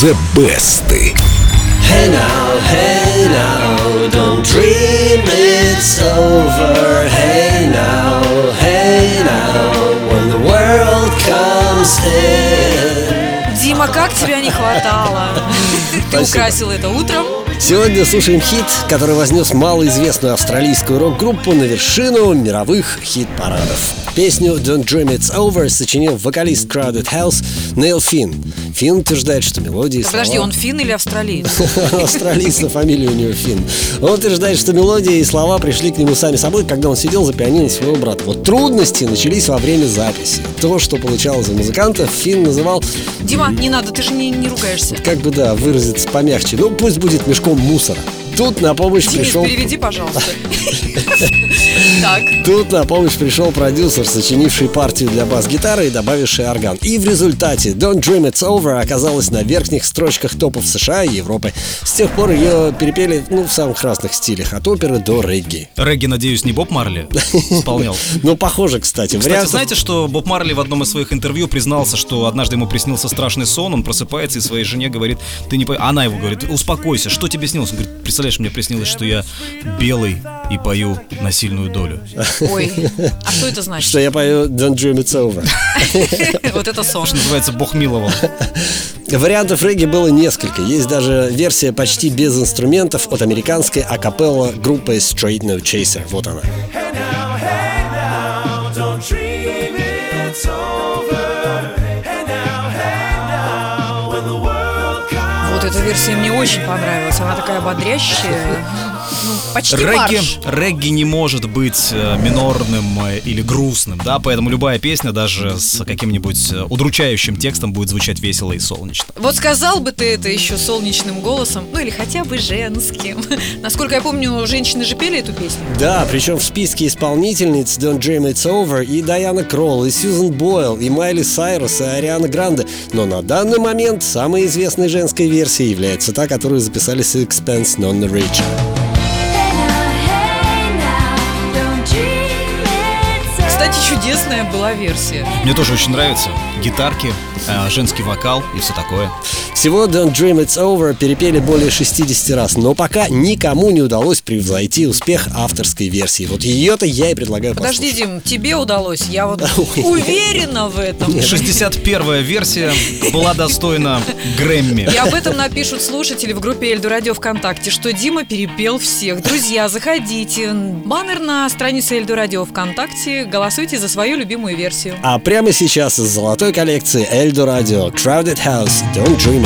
The Best. Hey now, hey now, don't dream it's over. Hey now, hey now, when the world comes in. Дима, как тебя не хватало? Ты украсил это утром. Сегодня слушаем хит, который вознес малоизвестную австралийскую рок-группу на вершину мировых хит-парадов. Песню «Don't Dream It's Over» сочинил вокалист Crowded House Нейл Финн. Финн утверждает, что мелодии и слова... Подожди, он фин или австралиец? Австралиец, но фамилия у него Финн. Он утверждает, что мелодии и слова пришли к нему сами собой, когда он сидел за пианино своего брата. Вот трудности начались во время записи. То, что получалось у музыкантов, Финн называл, Дима, не надо, ты же не, не ругаешься. как бы, да, выразиться помягче, ну пусть будет мешком com Músara. Тут на помощь Денис, пришел... переведи, пожалуйста. Так, Тут на помощь пришел продюсер, сочинивший партию для бас-гитары и добавивший орган. И в результате Don't Dream It's Over оказалась на верхних строчках топов США и Европы. С тех пор ее перепели ну, в самых разных стилях, от оперы до регги. Регги, надеюсь, не Боб Марли исполнял. Ну, похоже, кстати. Кстати, знаете, что Боб Марли в одном из своих интервью признался, что однажды ему приснился страшный сон, он просыпается и своей жене говорит, ты не. Она его говорит, успокойся, что тебе снилось? Он говорит, представляешь, мне приснилось, что я белый и пою на сильную долю. ой, а что это значит? что я пою Don't Dream It's Over. Вот это сон. Что называется, Бог миловал. Вариантов регги было несколько. Есть даже версия почти без инструментов от американской акапелла группы Straight No Chaser. Вот она. Don't dream it's over. Версия мне очень понравилась. Она такая бодрящая. Ну, почти Регги, марш. регги не может быть э, минорным э, или грустным, да, поэтому любая песня даже с каким-нибудь э, удручающим текстом будет звучать весело и солнечно. Вот сказал бы ты это еще солнечным голосом, ну или хотя бы женским. Насколько я помню, женщины же пели эту песню. Да, причем в списке исполнительниц Don't Dream It's Over и Дайана Кролл, и Сьюзен Бойл, и Майли Сайрус, и Ариана Гранде. Но на данный момент самой известной женской версией является та, которую записали Sixpence None чудесная была версия. Мне тоже очень нравится гитарки, э, женский вокал и все такое. Всего Don't Dream It's Over перепели более 60 раз, но пока никому не удалось превзойти успех авторской версии. Вот ее-то я и предлагаю Подожди, послушать. Дим, тебе удалось. Я вот уверена в этом. 61-я версия была достойна Грэмми. И об этом напишут слушатели в группе Эльду Радио ВКонтакте, что Дима перепел всех. Друзья, заходите. Баннер на странице Эльду Радио ВКонтакте. Голосуйте за свою любимую версию. А прямо сейчас из золотой коллекции Эльдо Радио Crowded House Don't Dream